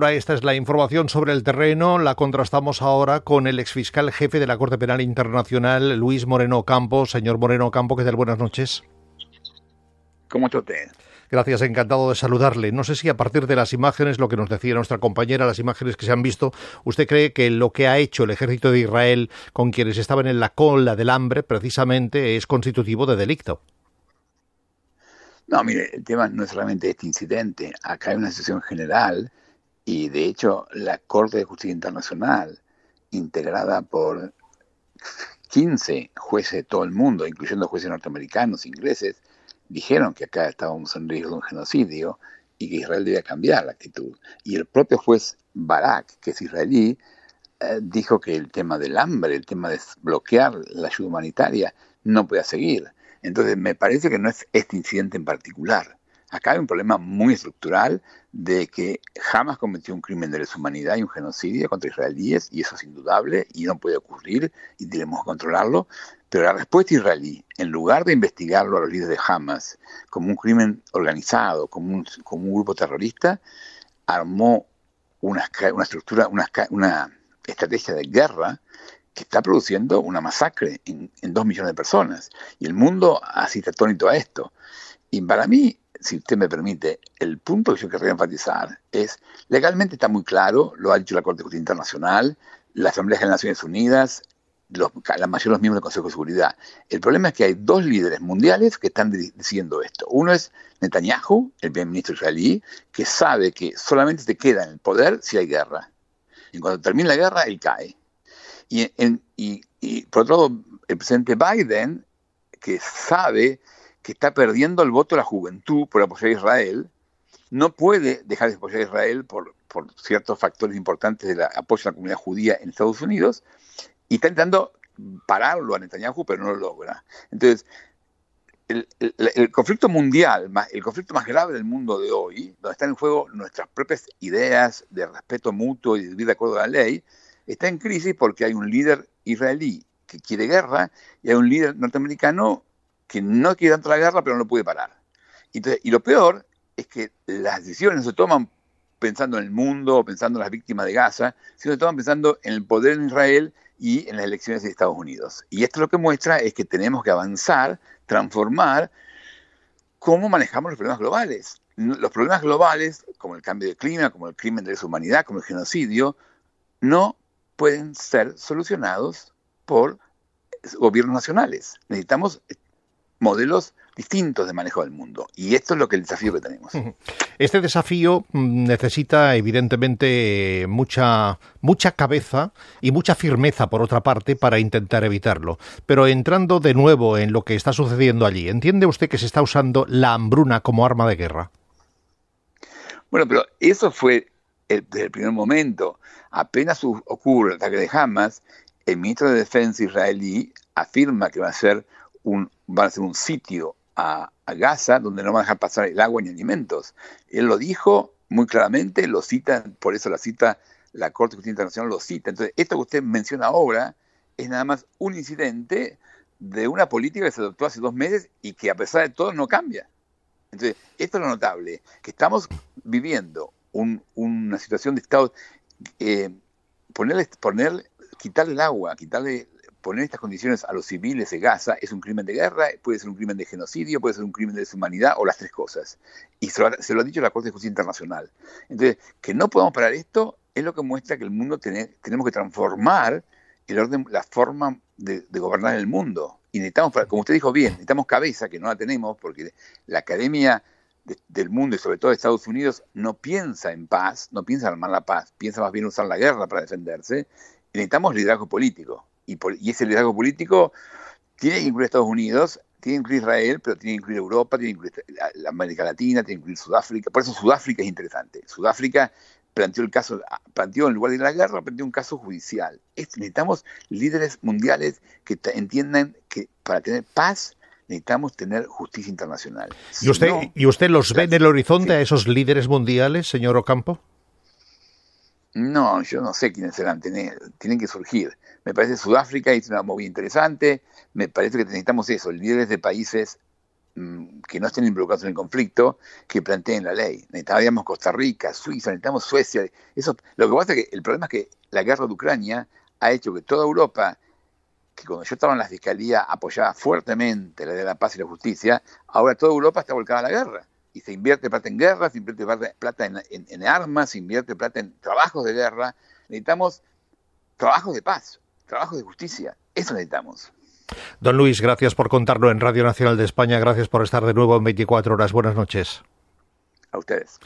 Esta es la información sobre el terreno. La contrastamos ahora con el exfiscal jefe de la Corte Penal Internacional, Luis Moreno Campos. Señor Moreno Campos, ¿qué tal? Buenas noches. ¿Cómo está usted? Gracias, encantado de saludarle. No sé si a partir de las imágenes, lo que nos decía nuestra compañera, las imágenes que se han visto, ¿usted cree que lo que ha hecho el ejército de Israel con quienes estaban en la cola del hambre precisamente es constitutivo de delito? No, mire, el tema no es solamente este incidente. Acá hay una situación general y de hecho, la Corte de Justicia Internacional, integrada por 15 jueces de todo el mundo, incluyendo jueces norteamericanos, ingleses, dijeron que acá estábamos en riesgo de un genocidio y que Israel debía cambiar la actitud. Y el propio juez Barak, que es israelí, eh, dijo que el tema del hambre, el tema de bloquear la ayuda humanitaria, no podía seguir. Entonces, me parece que no es este incidente en particular. Acá hay un problema muy estructural de que jamás cometió un crimen de lesa humanidad y un genocidio contra israelíes, y eso es indudable y no puede ocurrir y tenemos que controlarlo. Pero la respuesta israelí, en lugar de investigarlo a los líderes de Hamas como un crimen organizado, como un, grupo terrorista, armó una, estructura, una, una estrategia de guerra que está produciendo una masacre en, en, dos millones de personas. Y el mundo asiste atónito a esto. Y para mí, si usted me permite, el punto que yo querría enfatizar es, legalmente está muy claro, lo ha dicho la Corte de Justicia Internacional, la Asamblea de las Naciones Unidas, los, la mayoría de los miembros del Consejo de Seguridad. El problema es que hay dos líderes mundiales que están diciendo esto. Uno es Netanyahu, el primer ministro israelí, que sabe que solamente se queda en el poder si hay guerra. Y cuando termine la guerra, él cae. Y, en, y, y por otro lado, el presidente Biden, que sabe que está perdiendo el voto de la juventud por apoyar a Israel, no puede dejar de apoyar a Israel por, por ciertos factores importantes del apoyo a la comunidad judía en Estados Unidos, y está intentando pararlo a Netanyahu, pero no lo logra. Entonces, el, el, conflicto mundial, el conflicto más grave del mundo de hoy, donde están en juego nuestras propias ideas de respeto mutuo y de vivir de acuerdo a la ley, está en crisis porque hay un líder israelí que quiere guerra y hay un líder norteamericano que no quiere tanto la guerra, pero no lo puede parar. Entonces, y lo peor es que las decisiones no se toman pensando en el mundo, pensando en las víctimas de Gaza, sino se toman pensando en el poder en Israel y en las elecciones de Estados Unidos. Y esto lo que muestra es que tenemos que avanzar, transformar cómo manejamos los problemas globales. Los problemas globales, como el cambio de clima, como el crimen de la humanidad, como el genocidio, no pueden ser solucionados por gobiernos nacionales. Necesitamos modelos distintos de manejo del mundo. Y esto es lo que el desafío que tenemos. Este desafío mm, necesita evidentemente mucha mucha cabeza y mucha firmeza por otra parte para intentar evitarlo. Pero entrando de nuevo en lo que está sucediendo allí, ¿entiende usted que se está usando la hambruna como arma de guerra? Bueno, pero eso fue el, desde el primer momento. Apenas ocurre el ataque de Hamas, el ministro de Defensa israelí afirma que va a ser un, van a ser un sitio a, a, Gaza donde no van a dejar pasar el agua ni alimentos. Él lo dijo muy claramente, lo cita, por eso la cita la Corte de Justicia Internacional lo cita. Entonces, esto que usted menciona ahora es nada más un incidente de una política que se adoptó hace dos meses y que a pesar de todo no cambia. Entonces, esto es lo notable, que estamos viviendo un, una situación de Estado, eh, ponerle, poner, quitarle el agua, quitarle poner estas condiciones a los civiles de Gaza es un crimen de guerra, puede ser un crimen de genocidio, puede ser un crimen de deshumanidad o las tres cosas. Y se lo, ha dicho la Corte de Justicia Internacional. Entonces, que no podamos parar esto es lo que muestra que el mundo tiene, tenemos que transformar el orden, la forma de, gobernar el mundo. Y necesitamos, como usted dijo bien, necesitamos cabeza, que no la tenemos, porque la academia de, del mundo y sobre todo de Estados Unidos no piensa en paz, no piensa en armar la paz, piensa más bien usar la guerra para defenderse. Necesitamos liderazgo político y, y ese liderazgo político tiene que incluir a Estados Unidos, tiene que incluir Israel, pero tiene que incluir Europa, tiene que incluir la, la América Latina, tiene que incluir Sudáfrica. Por eso Sudáfrica es interesante. Sudáfrica planteó el caso, planteó en lugar de la guerra, planteó un caso judicial. Es, necesitamos líderes mundiales que entiendan que para tener paz necesitamos tener justicia internacional. ¿Y usted, no, ¿y usted los ve en el horizonte sí. a esos líderes mundiales, señor Ocampo? No, yo no sé quiénes serán, tienen, tienen que surgir. Me parece que Sudáfrica es una movida interesante, me parece que necesitamos eso, líderes de países mm, que no estén involucrados en el conflicto que planteen la ley. Necesitaríamos Costa Rica, Suiza, necesitamos Suecia. Eso, lo que pasa es que el problema es que la guerra de Ucrania ha hecho que toda Europa, que cuando yo estaba en la Fiscalía apoyaba fuertemente la de la paz y la justicia, ahora toda Europa está volcada a la guerra. Y se invierte plata en guerra, se invierte plata en, en armas, se invierte plata en trabajos de guerra. Necesitamos trabajos de paz, trabajos de justicia. Eso necesitamos. Don Luis, gracias por contarlo en Radio Nacional de España. Gracias por estar de nuevo en 24 horas. Buenas noches. A ustedes.